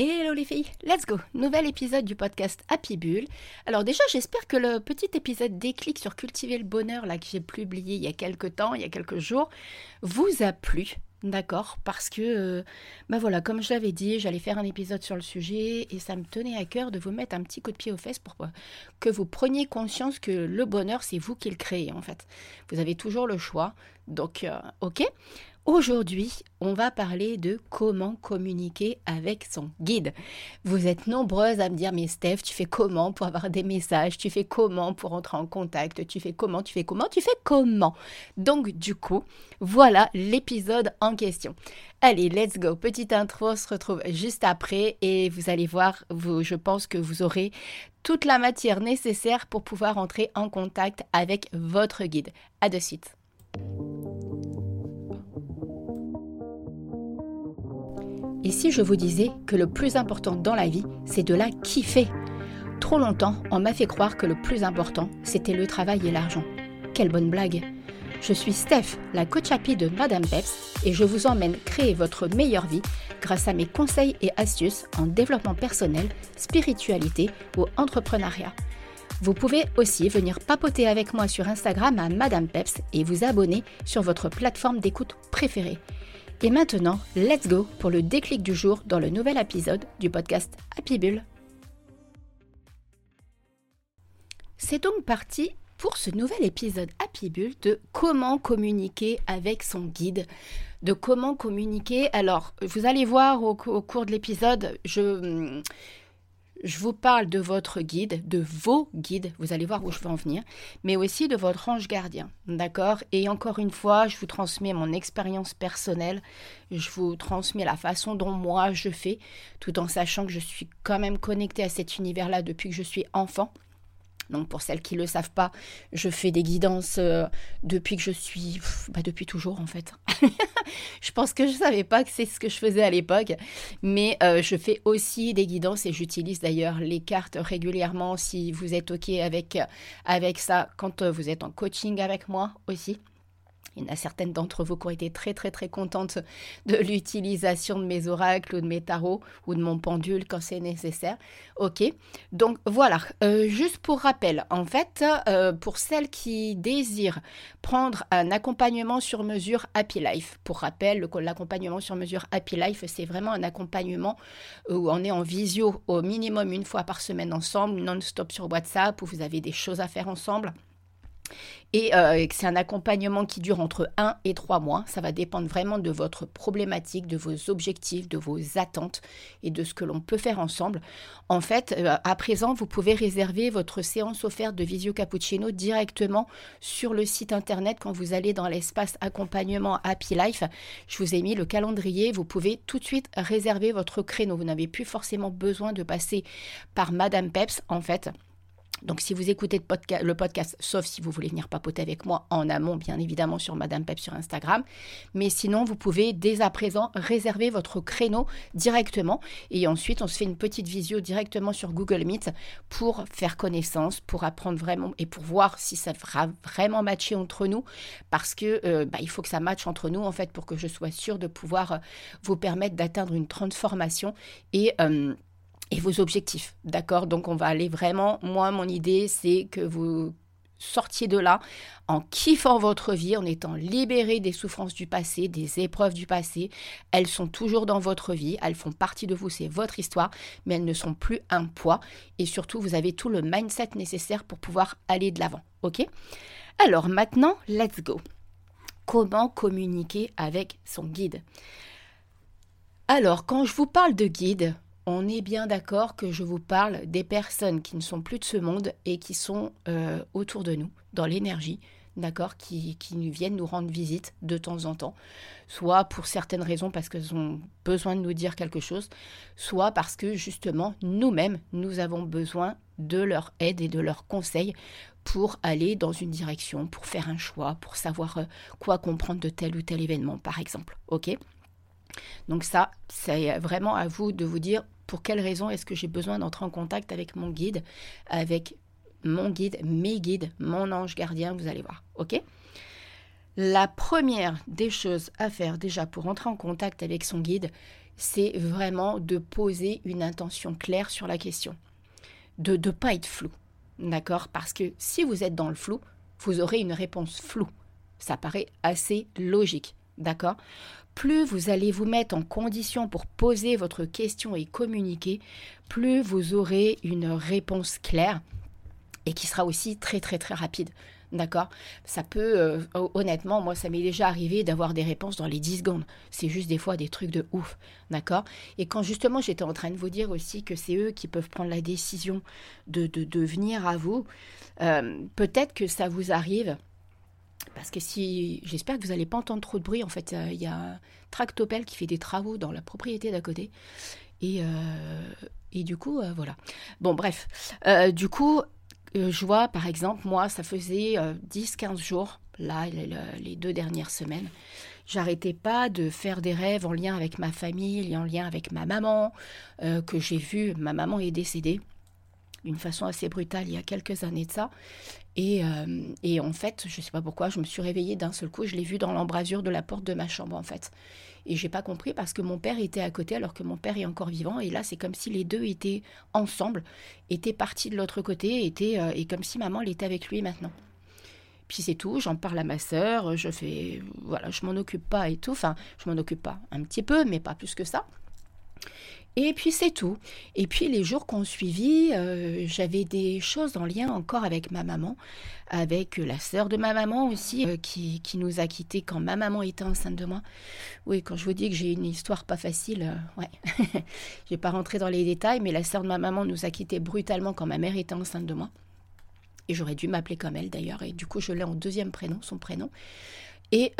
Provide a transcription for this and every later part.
Hello les filles, let's go Nouvel épisode du podcast Happy Bull. Alors déjà, j'espère que le petit épisode déclic sur cultiver le bonheur là que j'ai publié il y a quelques temps, il y a quelques jours, vous a plu. D'accord, parce que, euh, bah voilà, comme je l'avais dit, j'allais faire un épisode sur le sujet et ça me tenait à cœur de vous mettre un petit coup de pied aux fesses pour que vous preniez conscience que le bonheur, c'est vous qui le créez en fait. Vous avez toujours le choix. Donc, euh, ok. Aujourd'hui, on va parler de comment communiquer avec son guide. Vous êtes nombreuses à me dire, mais Steph, tu fais comment pour avoir des messages? Tu fais comment pour entrer en contact? Tu fais comment? Tu fais comment? Tu fais comment? Donc, du coup, voilà l'épisode en question. Allez, let's go. Petite intro, on se retrouve juste après et vous allez voir, je pense que vous aurez toute la matière nécessaire pour pouvoir entrer en contact avec votre guide. À de suite. Et si je vous disais que le plus important dans la vie, c'est de la kiffer Trop longtemps, on m'a fait croire que le plus important, c'était le travail et l'argent. Quelle bonne blague Je suis Steph, la coach happy de Madame Peps, et je vous emmène créer votre meilleure vie grâce à mes conseils et astuces en développement personnel, spiritualité ou entrepreneuriat. Vous pouvez aussi venir papoter avec moi sur Instagram à Madame Peps et vous abonner sur votre plateforme d'écoute préférée. Et maintenant, let's go pour le déclic du jour dans le nouvel épisode du podcast Happy Bull. C'est donc parti pour ce nouvel épisode Happy Bull de comment communiquer avec son guide, de comment communiquer. Alors, vous allez voir au, au cours de l'épisode, je je vous parle de votre guide, de vos guides, vous allez voir où je veux en venir, mais aussi de votre ange gardien, d'accord? Et encore une fois, je vous transmets mon expérience personnelle, je vous transmets la façon dont moi je fais, tout en sachant que je suis quand même connectée à cet univers-là depuis que je suis enfant. Donc pour celles qui ne le savent pas, je fais des guidances euh, depuis que je suis... Bah, depuis toujours en fait. je pense que je ne savais pas que c'est ce que je faisais à l'époque. Mais euh, je fais aussi des guidances et j'utilise d'ailleurs les cartes régulièrement si vous êtes OK avec, ça quand euh, vous êtes en coaching avec moi aussi. Il y en a certaines d'entre vous qui ont été très très très contentes de l'utilisation de mes oracles ou de mes tarots ou de mon pendule quand c'est nécessaire. Ok, donc voilà, euh, juste pour rappel, en fait, euh, pour celles qui désirent prendre un accompagnement sur mesure Happy Life, pour rappel, l'accompagnement sur mesure Happy Life, c'est vraiment un accompagnement où on est en visio au minimum une fois par semaine ensemble, non-stop sur WhatsApp, où vous avez des choses à faire ensemble. Et euh, c'est un accompagnement qui dure entre 1 et 3 mois. Ça va dépendre vraiment de votre problématique, de vos objectifs, de vos attentes et de ce que l'on peut faire ensemble. En fait, euh, à présent, vous pouvez réserver votre séance offerte de Visio Cappuccino directement sur le site internet quand vous allez dans l'espace accompagnement Happy Life. Je vous ai mis le calendrier. Vous pouvez tout de suite réserver votre créneau. Vous n'avez plus forcément besoin de passer par Madame Peps, en fait. Donc si vous écoutez le podcast, sauf si vous voulez venir papoter avec moi en amont, bien évidemment sur Madame Pep sur Instagram, mais sinon vous pouvez dès à présent réserver votre créneau directement. Et ensuite on se fait une petite visio directement sur Google Meet pour faire connaissance, pour apprendre vraiment et pour voir si ça fera vraiment matcher entre nous. Parce que euh, bah, il faut que ça matche entre nous en fait pour que je sois sûre de pouvoir euh, vous permettre d'atteindre une transformation et euh, et vos objectifs. D'accord? Donc on va aller vraiment, moi mon idée c'est que vous sortiez de là en kiffant votre vie, en étant libéré des souffrances du passé, des épreuves du passé. Elles sont toujours dans votre vie, elles font partie de vous, c'est votre histoire, mais elles ne sont plus un poids. Et surtout, vous avez tout le mindset nécessaire pour pouvoir aller de l'avant. Ok? Alors maintenant, let's go. Comment communiquer avec son guide? Alors, quand je vous parle de guide, on est bien d'accord que je vous parle des personnes qui ne sont plus de ce monde et qui sont euh, autour de nous, dans l'énergie, d'accord, qui, qui viennent nous rendre visite de temps en temps, soit pour certaines raisons parce qu'elles ont besoin de nous dire quelque chose, soit parce que justement nous-mêmes, nous avons besoin de leur aide et de leurs conseils pour aller dans une direction, pour faire un choix, pour savoir euh, quoi comprendre de tel ou tel événement, par exemple. Ok? Donc ça, c'est vraiment à vous de vous dire pour quelle raison est-ce que j'ai besoin d'entrer en contact avec mon guide, avec mon guide, mes guides, mon ange gardien, vous allez voir, ok? La première des choses à faire déjà pour entrer en contact avec son guide, c'est vraiment de poser une intention claire sur la question, de ne pas être flou, d'accord? Parce que si vous êtes dans le flou, vous aurez une réponse floue. Ça paraît assez logique, d'accord? Plus vous allez vous mettre en condition pour poser votre question et communiquer, plus vous aurez une réponse claire et qui sera aussi très très très rapide. D'accord? Ça peut, euh, honnêtement, moi, ça m'est déjà arrivé d'avoir des réponses dans les 10 secondes. C'est juste des fois des trucs de ouf. D'accord? Et quand justement j'étais en train de vous dire aussi que c'est eux qui peuvent prendre la décision de, de, venir à vous, euh, peut-être que ça vous arrive. Parce que si. J'espère que vous n'allez pas entendre trop de bruit. En fait, il y a un tractopelle qui fait des travaux dans la propriété d'à côté. Et, euh, du coup, voilà. Bon, bref. du coup, euh, je vois, par exemple, moi, ça faisait 10-15 euh, jours, là, les, deux dernières semaines. J'arrêtais pas de faire des rêves en lien avec ma famille, en lien avec ma maman, euh, que j'ai vu. Ma maman est décédée d'une façon assez brutale il y a quelques années de ça. Et, et en fait, je ne sais pas pourquoi, je me suis réveillée d'un seul coup, je l'ai vu dans l'embrasure de la porte de ma chambre, en fait. Et j'ai pas compris parce que mon père était à côté alors que mon père est encore vivant. Et là, c'est comme si les deux étaient ensemble, étaient partis de l'autre côté, étaient, euh, et comme si maman était avec lui maintenant. Puis c'est tout, j'en parle à ma sœur, je fais, voilà, je m'en occupe pas et tout. Enfin, je m'en occupe pas un petit peu, mais pas plus que ça. Et puis c'est tout. Et puis les jours qu'on suivi, euh, j'avais des choses en lien encore avec ma maman, avec la sœur de ma maman aussi, euh, qui, qui, nous a quittés quand ma maman était enceinte de moi. Oui, quand je vous dis que j'ai une histoire pas facile, euh, ouais. je vais pas rentrer dans les détails, mais la sœur de ma maman nous a quittés brutalement quand ma mère était enceinte de moi. Et j'aurais dû m'appeler comme elle d'ailleurs. Et du coup, je l'ai en deuxième prénom, son prénom. Et,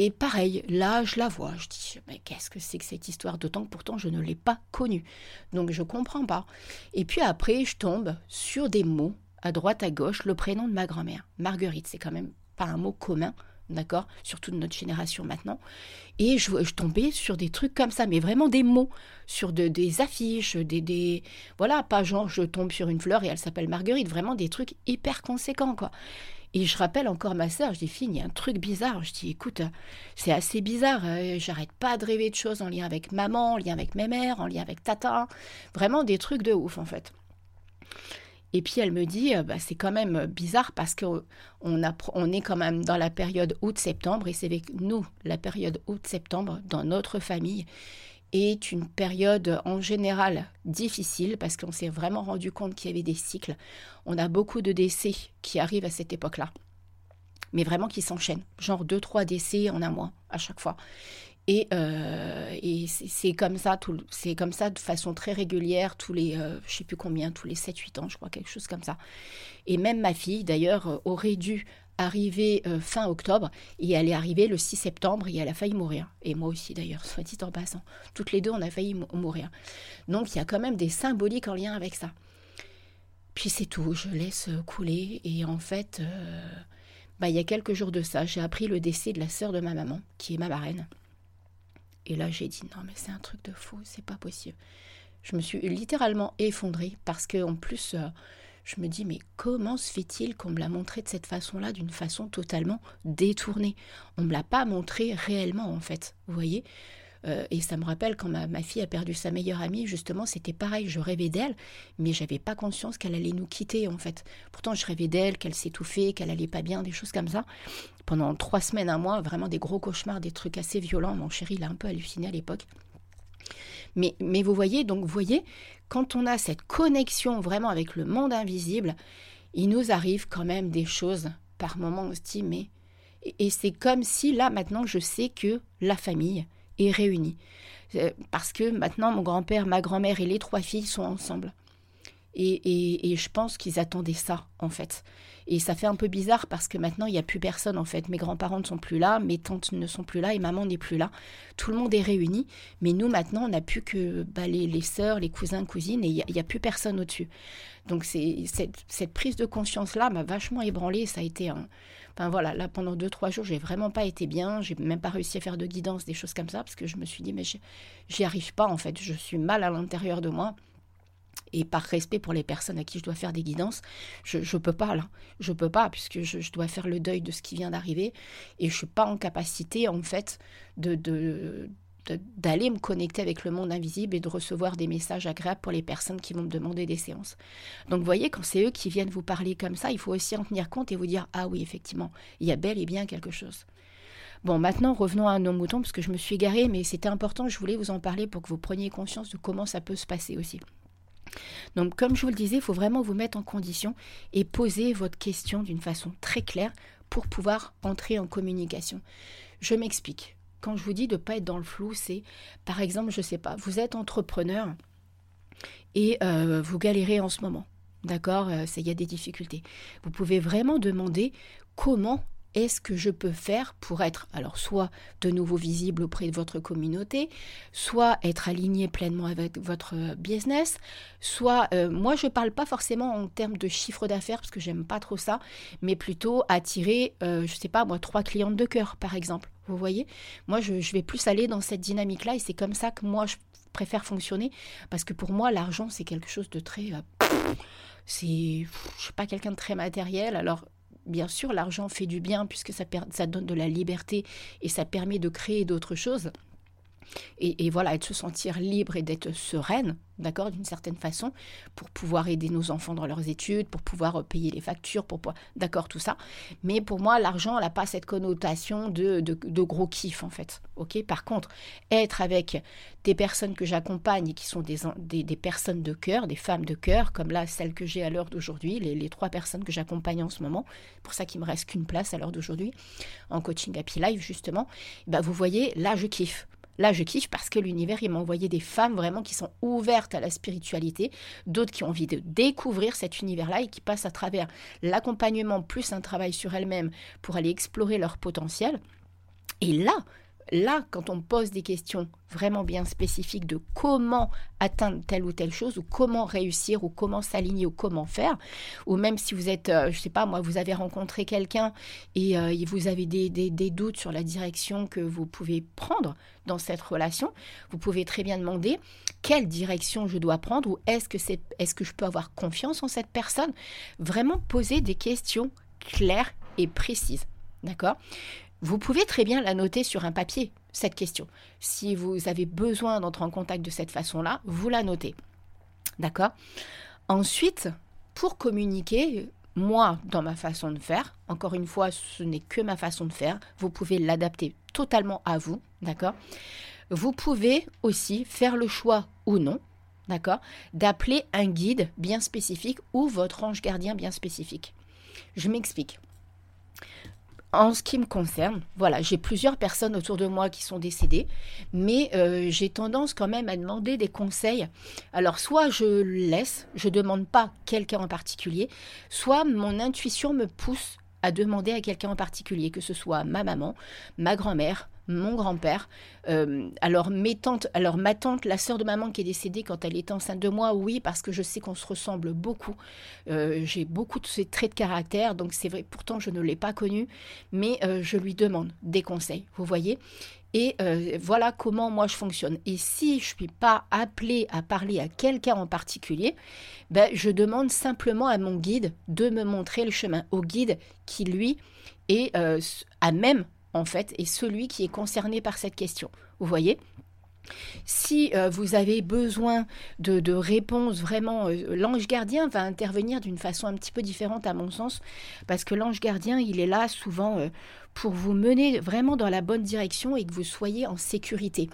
et pareil, là, je la vois, je dis, mais qu'est-ce que c'est que cette histoire D'autant que pourtant, je ne l'ai pas connue. Donc, je ne comprends pas. Et puis après, je tombe sur des mots, à droite, à gauche, le prénom de ma grand-mère. Marguerite, c'est quand même pas un mot commun, d'accord Surtout de notre génération maintenant. Et je, je, tombais sur des trucs comme ça, mais vraiment des mots, sur de, des affiches, des, des... Voilà, pas genre je tombe sur une fleur et elle s'appelle Marguerite, vraiment des trucs hyper conséquents, quoi. Et je rappelle encore ma sœur, je dis, fille, il y a un truc bizarre. Je dis, écoute, c'est assez bizarre. Euh, j'arrête pas de rêver de choses en lien avec maman, en lien avec mes mères, en lien avec tata. Vraiment des trucs de ouf, en fait. Et puis elle me dit, euh, bah, c'est quand même bizarre parce qu'on on est quand même dans la période août-septembre et c'est avec nous la période août-septembre dans notre famille est une période en général difficile parce qu'on s'est vraiment rendu compte qu'il y avait des cycles. On a beaucoup de décès qui arrivent à cette époque-là, mais vraiment qui s'enchaînent, genre deux trois décès en un mois à chaque fois. Et, euh, c'est comme ça, c'est comme ça de façon très régulière, tous les, euh, je sais plus combien, tous les 7-8 ans, je crois, quelque chose comme ça. Et même ma fille, d'ailleurs, aurait dû arrivée euh, fin octobre et elle est arrivée le 6 septembre et elle a failli mourir. Et moi aussi d'ailleurs, soit dit en passant. Toutes les deux, on a failli mourir. Donc il y a quand même des symboliques en lien avec ça. Puis c'est tout, je laisse couler et en fait, euh, bah, il y a quelques jours de ça, j'ai appris le décès de la sœur de ma maman, qui est ma marraine. Et là, j'ai dit non mais c'est un truc de fou, c'est pas possible. Je me suis littéralement effondrée parce que en plus, euh, je me dis, mais comment se fait-il qu'on me l'a montré de cette façon-là, d'une façon totalement détournée? On ne me l'a pas montré réellement, en fait, vous voyez? Euh, et ça me rappelle quand ma, fille a perdu sa meilleure amie, justement, c'était pareil, je rêvais d'elle, mais j'avais pas conscience qu'elle allait nous quitter, en fait. Pourtant, je rêvais d'elle, qu'elle s'étouffait, qu'elle allait pas bien, des choses comme ça. Pendant trois semaines, un mois, vraiment des gros cauchemars, des trucs assez violents. Mon chéri, il a un peu halluciné à l'époque. Mais, mais vous voyez, donc vous voyez, quand on a cette connexion vraiment avec le monde invisible, il nous arrive quand même des choses par moments, on se dit, mais... Et c'est comme si là, maintenant, je sais que la famille est réunie. Euh, parce que maintenant, mon grand-père, ma grand-mère et les trois filles sont ensemble. Et, et, je pense qu'ils attendaient ça, en fait. Et ça fait un peu bizarre parce que maintenant, il n'y a plus personne, en fait. Mes grands-parents ne sont plus là, mes tantes ne sont plus là et maman n'est plus là. Tout le monde est réuni. Mais nous, maintenant, on n'a plus que bah, les, sœurs, les cousins, cousines et il n'y a, plus personne au-dessus. Donc, cette, prise de conscience-là m'a vachement ébranlée. Ça a été un. Enfin, voilà, là, pendant deux, trois jours, j'ai vraiment pas été bien. J'ai même pas réussi à faire de guidance, des choses comme ça, parce que je me suis dit, mais j'y arrive pas, en fait. Je suis mal à l'intérieur de moi et par respect pour les personnes à qui je dois faire des guidances, je ne peux pas là. Je peux pas puisque je, dois faire le deuil de ce qui vient d'arriver et je suis pas en capacité en fait d'aller me connecter avec le monde invisible et de recevoir des messages agréables pour les personnes qui vont me demander des séances. Donc vous voyez, quand c'est eux qui viennent vous parler comme ça, il faut aussi en tenir compte et vous dire, ah oui, effectivement, il y a bel et bien quelque chose. Bon, maintenant, revenons à nos moutons, parce que je me suis égarée, mais c'était important, je voulais vous en parler pour que vous preniez conscience de comment ça peut se passer aussi. Donc, comme je vous le disais, il faut vraiment vous mettre en condition et poser votre question d'une façon très claire pour pouvoir entrer en communication. Je m'explique. Quand je vous dis de ne pas être dans le flou, c'est par exemple, je ne sais pas, vous êtes entrepreneur et euh, vous galérez en ce moment. D'accord euh, Il y a des difficultés. Vous pouvez vraiment demander comment est-ce que je peux faire pour être, alors soit de nouveau visible auprès de votre communauté, soit être aligné pleinement avec votre business, soit, euh, moi je ne parle pas forcément en termes de chiffre d'affaires parce que j'aime pas trop ça, mais plutôt attirer, euh, je ne sais pas moi, trois clientes de cœur par exemple. Vous voyez? Moi je, vais plus aller dans cette dynamique-là et c'est comme ça que moi je préfère fonctionner parce que pour moi l'argent c'est quelque chose de très... Euh, c'est, je suis pas quelqu'un de très matériel, alors bien sûr, l'argent fait du bien puisque ça, donne de la liberté et ça permet de créer d'autres choses et, voilà, et de se sentir libre et d'être sereine, d'accord, d'une certaine façon, pour pouvoir aider nos enfants dans leurs études, pour pouvoir euh, payer les factures, pour d'accord, tout ça. Mais pour moi, l'argent n'a pas cette connotation de, de, gros kiff, en fait, ok Par contre, être avec des personnes que j'accompagne et qui sont des, des, personnes de cœur, des femmes de cœur, comme là, celles que j'ai à l'heure d'aujourd'hui, les, les, trois personnes que j'accompagne en ce moment, pour ça qu'il me reste qu'une place à l'heure d'aujourd'hui, en coaching Happy Life, justement, bah, vous voyez, là, je kiffe. Là, je kiffe parce que l'univers, il m'a envoyé des femmes vraiment qui sont ouvertes à la spiritualité, d'autres qui ont envie de découvrir cet univers-là et qui passent à travers l'accompagnement plus un travail sur elles-mêmes pour aller explorer leur potentiel. Et là, là, quand on pose des questions vraiment bien spécifiques de comment atteindre telle ou telle chose, ou comment réussir, ou comment s'aligner, ou comment faire, ou même si vous êtes, euh, je sais pas, moi, vous avez rencontré quelqu'un et, euh, vous avez des, doutes sur la direction que vous pouvez prendre dans cette relation, vous pouvez très bien demander quelle direction je dois prendre, ou est-ce que, c'est, est-ce que je peux avoir confiance en cette personne? Vraiment poser des questions claires et précises. D'accord? Vous pouvez très bien la noter sur un papier, cette question. Si vous avez besoin d'entrer en contact de cette façon-là, vous la notez. D'accord? Ensuite, pour communiquer, moi, dans ma façon de faire, encore une fois, ce n'est que ma façon de faire, vous pouvez l'adapter totalement à vous, d'accord? Vous pouvez aussi faire le choix ou non, d'accord? D'appeler un guide bien spécifique ou votre ange gardien bien spécifique. Je m'explique. En ce qui me concerne, voilà, j'ai plusieurs personnes autour de moi qui sont décédées, mais euh, j'ai tendance quand même à demander des conseils. Alors, soit je laisse, je ne demande pas quelqu'un en particulier, soit mon intuition me pousse à demander à quelqu'un en particulier, que ce soit ma maman, ma grand-mère, mon grand-père. Euh, alors, ma tante, la sœur de maman qui est décédée quand elle était enceinte de moi, oui, parce que je sais qu'on se ressemble beaucoup. Euh, j'ai beaucoup de ces traits de caractère, donc c'est vrai, pourtant je ne l'ai pas connue, mais euh, je lui demande des conseils, vous voyez. Et voilà comment moi je fonctionne. Et si je ne suis pas appelée à parler à quelqu'un en particulier, ben, je demande simplement à mon guide de me montrer le chemin, au guide qui, lui, est à même en fait, est celui qui est concerné par cette question. Vous voyez? Si euh, vous avez besoin de, réponses, vraiment, euh, l'ange gardien va intervenir d'une façon un petit peu différente à mon sens, parce que l'ange gardien, il est là souvent euh, pour vous mener vraiment dans la bonne direction et que vous soyez en sécurité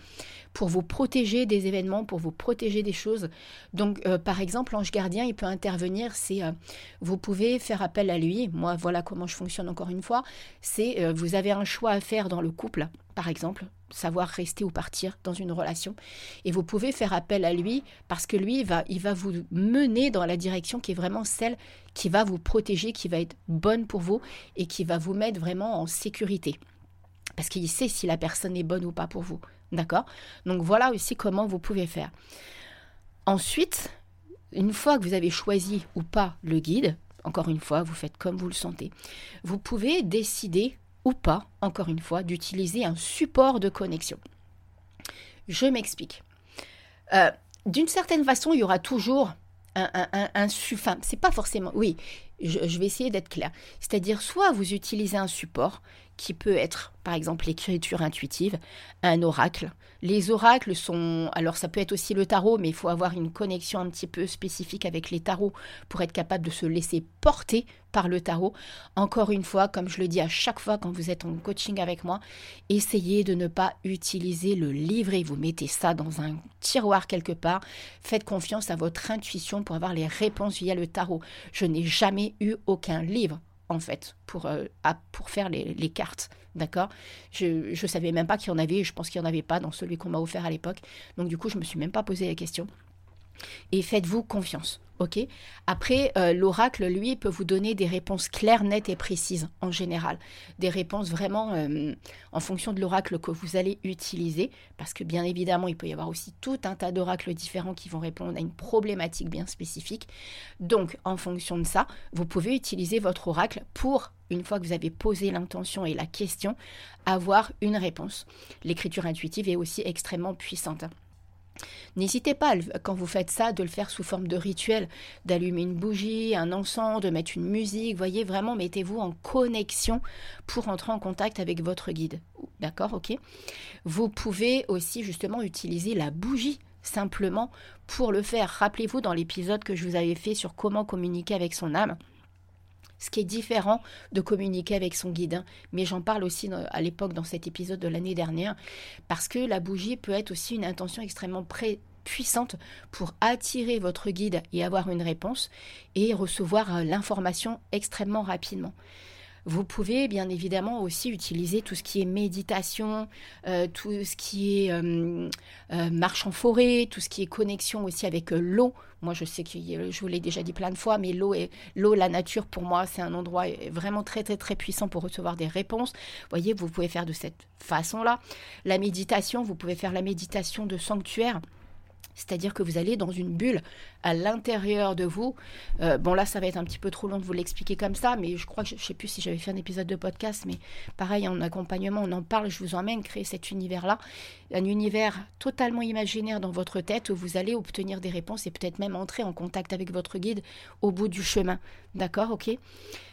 pour vous protéger des événements, pour vous protéger des choses. Donc, euh, par exemple, l'ange gardien, il peut intervenir, c'est, euh, vous pouvez faire appel à lui. Moi, voilà comment je fonctionne encore une fois. C'est, euh, vous avez un choix à faire dans le couple, par exemple, savoir rester ou partir dans une relation. Et vous pouvez faire appel à lui parce que lui, va, il va vous mener dans la direction qui est vraiment celle qui va vous protéger, qui va être bonne pour vous et qui va vous mettre vraiment en sécurité. Parce qu'il sait si la personne est bonne ou pas pour vous. D'accord? Donc voilà aussi comment vous pouvez faire. Ensuite, une fois que vous avez choisi ou pas le guide, encore une fois, vous faites comme vous le sentez. Vous pouvez décider ou pas, encore une fois, d'utiliser un support de connexion. Je m'explique. Euh, d'une certaine façon, il y aura toujours un, un, un, c'est pas forcément. Oui, je, vais essayer d'être clair. C'est-à-dire, soit vous utilisez un support qui peut être, par exemple, l'écriture intuitive, un oracle. Les oracles sont, alors ça peut être aussi le tarot, mais il faut avoir une connexion un petit peu spécifique avec les tarots pour être capable de se laisser porter par le tarot. Encore une fois, comme je le dis à chaque fois quand vous êtes en coaching avec moi, essayez de ne pas utiliser le livret. Vous mettez ça dans un tiroir quelque part. Faites confiance à votre intuition pour avoir les réponses via le tarot. Je n'ai jamais eu aucun livre en fait, pour, euh, pour faire les, cartes. D'accord? Je ne savais même pas qu'il y en avait, je pense qu'il n'y en avait pas dans celui qu'on m'a offert à l'époque. Donc du coup, je ne me suis même pas posé la question. Et faites-vous confiance. Ok. Après, euh, l'oracle, lui, peut vous donner des réponses claires, nettes et précises en général. Des réponses vraiment euh, en fonction de l'oracle que vous allez utiliser. Parce que bien évidemment, il peut y avoir aussi tout un tas d'oracles différents qui vont répondre à une problématique bien spécifique. Donc, en fonction de ça, vous pouvez utiliser votre oracle pour, une fois que vous avez posé l'intention et la question, avoir une réponse. L'écriture intuitive est aussi extrêmement puissante. N'hésitez pas, quand vous faites ça, de le faire sous forme de rituel, d'allumer une bougie, un encens, de mettre une musique. Voyez, vraiment, mettez-vous en connexion pour entrer en contact avec votre guide. D'accord, ok Vous pouvez aussi justement utiliser la bougie simplement pour le faire. Rappelez-vous dans l'épisode que je vous avais fait sur comment communiquer avec son âme ce qui est différent de communiquer avec son guide. Hein. Mais j'en parle aussi à l'époque dans cet épisode de l'année dernière, parce que la bougie peut être aussi une intention extrêmement puissante pour attirer votre guide et avoir une réponse et recevoir euh, l'information extrêmement rapidement. Vous pouvez bien évidemment aussi utiliser tout ce qui est méditation, euh, tout ce qui est euh, euh, marche en forêt, tout ce qui est connexion aussi avec l'eau. Moi, je sais que je vous l'ai déjà dit plein de fois, mais l'eau, est, l'eau, la nature, pour moi, c'est un endroit vraiment très, très, très puissant pour recevoir des réponses. Vous voyez, vous pouvez faire de cette façon-là. La méditation, vous pouvez faire la méditation de sanctuaire. C'est-à-dire que vous allez dans une bulle à l'intérieur de vous. Euh, bon, là, ça va être un petit peu trop long de vous l'expliquer comme ça, mais je crois que je ne sais plus si j'avais fait un épisode de podcast, mais pareil, en accompagnement, on en parle, je vous emmène créer cet univers-là. Un univers totalement imaginaire dans votre tête où vous allez obtenir des réponses et peut-être même entrer en contact avec votre guide au bout du chemin. D'accord Ok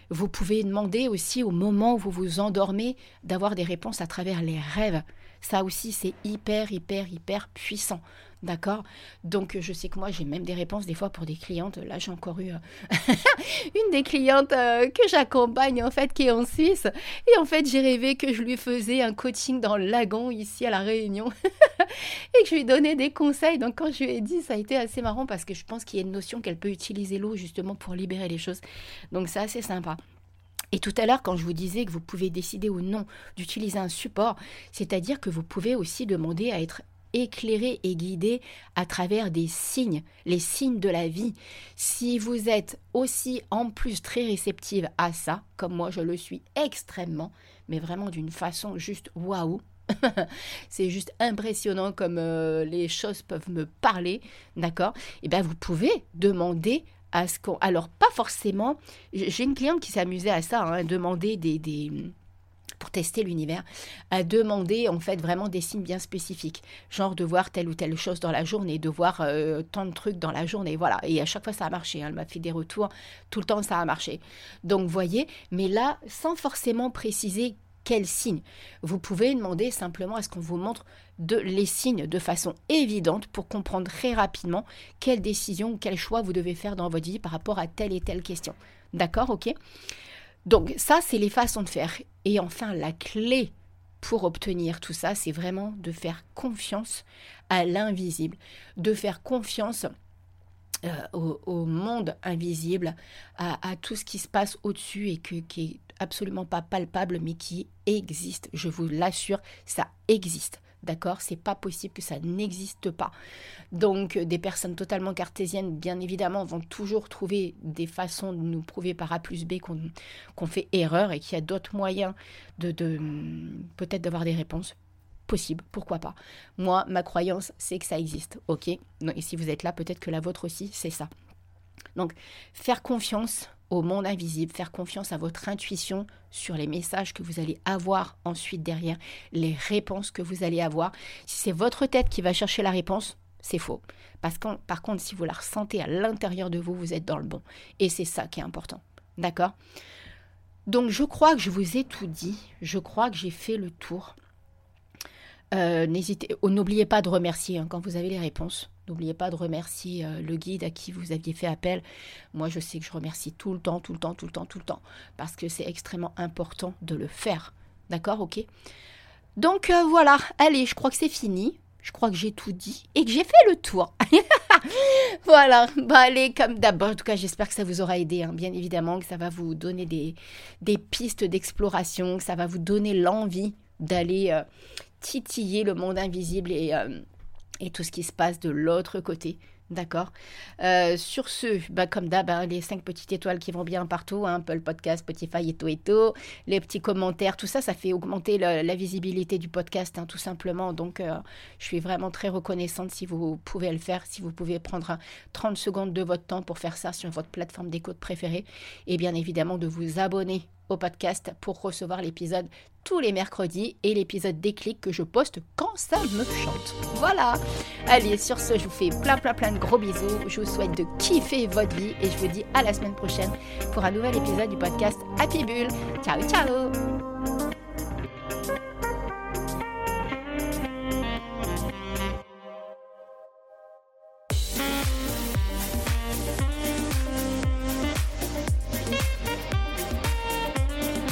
Vous pouvez demander aussi au moment où vous vous endormez d'avoir des réponses à travers les rêves. Ça aussi, c'est hyper, hyper, hyper puissant. D'accord Donc, je sais que moi, j'ai même des réponses des fois pour des clientes. Là, j'ai encore eu euh, une des clientes euh, que j'accompagne, en fait, qui est en Suisse. Et en fait, j'ai rêvé que je lui faisais un coaching dans le lagon, ici à La Réunion. et que je lui donnais des conseils. Donc, quand je lui ai dit, ça a été assez marrant parce que je pense qu'il y a une notion qu'elle peut utiliser l'eau justement pour libérer les choses. Donc, c'est assez sympa. Et tout à l'heure, quand je vous disais que vous pouvez décider ou non d'utiliser un support, c'est-à-dire que vous pouvez aussi demander à être éclairé et guidé à travers des signes, les signes de la vie. Si vous êtes aussi en plus très réceptive à ça, comme moi je le suis extrêmement, mais vraiment d'une façon juste waouh, c'est juste impressionnant comme euh, les choses peuvent me parler, d'accord? Eh bien vous pouvez demander à ce qu'on... Alors, pas forcément... J'ai une cliente qui s'amusait à ça, hein, demander des pour tester l'univers, à demander en fait vraiment des signes bien spécifiques, genre de voir telle ou telle chose dans la journée, de voir euh, tant de trucs dans la journée, voilà. Et à chaque fois ça a marché, hein. elle m'a fait des retours, tout le temps ça a marché. Donc voyez, mais là sans forcément préciser quel signe. Vous pouvez demander simplement à ce qu'on vous montre de, les signes de façon évidente pour comprendre très rapidement quelle décision quel choix vous devez faire dans votre vie par rapport à telle et telle question. D'accord, ok? Donc ça, c'est les façons de faire. Et enfin, la clé pour obtenir tout ça, c'est vraiment de faire confiance à l'invisible, de faire confiance euh, au, monde invisible, à, tout ce qui se passe au-dessus et qui est absolument pas palpable, mais qui existe. Je vous l'assure, ça existe. D'accord? C'est pas possible que ça n'existe pas. Donc, des personnes totalement cartésiennes, bien évidemment, vont toujours trouver des façons de nous prouver par A plus B qu'on fait erreur et qu'il y a d'autres moyens de, peut-être d'avoir des réponses possible, pourquoi pas? Moi, ma croyance, c'est que ça existe, ok? Et si vous êtes là, peut-être que la vôtre aussi, c'est ça. Donc, faire confiance au monde invisible, faire confiance à votre intuition sur les messages que vous allez avoir ensuite derrière, les réponses que vous allez avoir. Si c'est votre tête qui va chercher la réponse, c'est faux. Parce que, par contre, si vous la ressentez à l'intérieur de vous, vous êtes dans le bon. Et c'est ça qui est important. D'accord? Donc je crois que je vous ai tout dit. Je crois que j'ai fait le tour. Euh, n'hésitez, oh, n'oubliez pas de remercier hein, quand vous avez les réponses. N'oubliez pas de remercier euh, le guide à qui vous aviez fait appel. Moi, je sais que je remercie tout le temps, tout le temps, tout le temps, tout le temps, parce que c'est extrêmement important de le faire. D'accord, ok? Donc euh, voilà, allez, je crois que c'est fini. Je crois que j'ai tout dit et que j'ai fait le tour. voilà, bah allez, comme d'abord, en tout cas, j'espère que ça vous aura aidé, hein. bien évidemment, que ça va vous donner des, pistes d'exploration, que ça va vous donner l'envie d'aller titiller le monde invisible et, euh, et tout ce qui se passe de l'autre côté. D'accord? Euh, sur ce, bah, comme d'hab, hein, les cinq petites étoiles qui vont bien partout, hein, Apple Podcast, Spotify et tout et tout, les petits commentaires, tout ça, ça fait augmenter la, visibilité du podcast, hein, tout simplement. Donc, euh, je suis vraiment très reconnaissante si vous pouvez le faire, si vous pouvez prendre 30 secondes de votre temps pour faire ça sur votre plateforme d'écoute préférée, et bien évidemment de vous abonner podcast pour recevoir l'épisode tous les mercredis et l'épisode déclic que je poste quand ça me chante. Voilà. Allez, sur ce, je vous fais plein plein plein de gros bisous. Je vous souhaite de kiffer votre vie et je vous dis à la semaine prochaine pour un nouvel épisode du podcast Happy Bull. Ciao ciao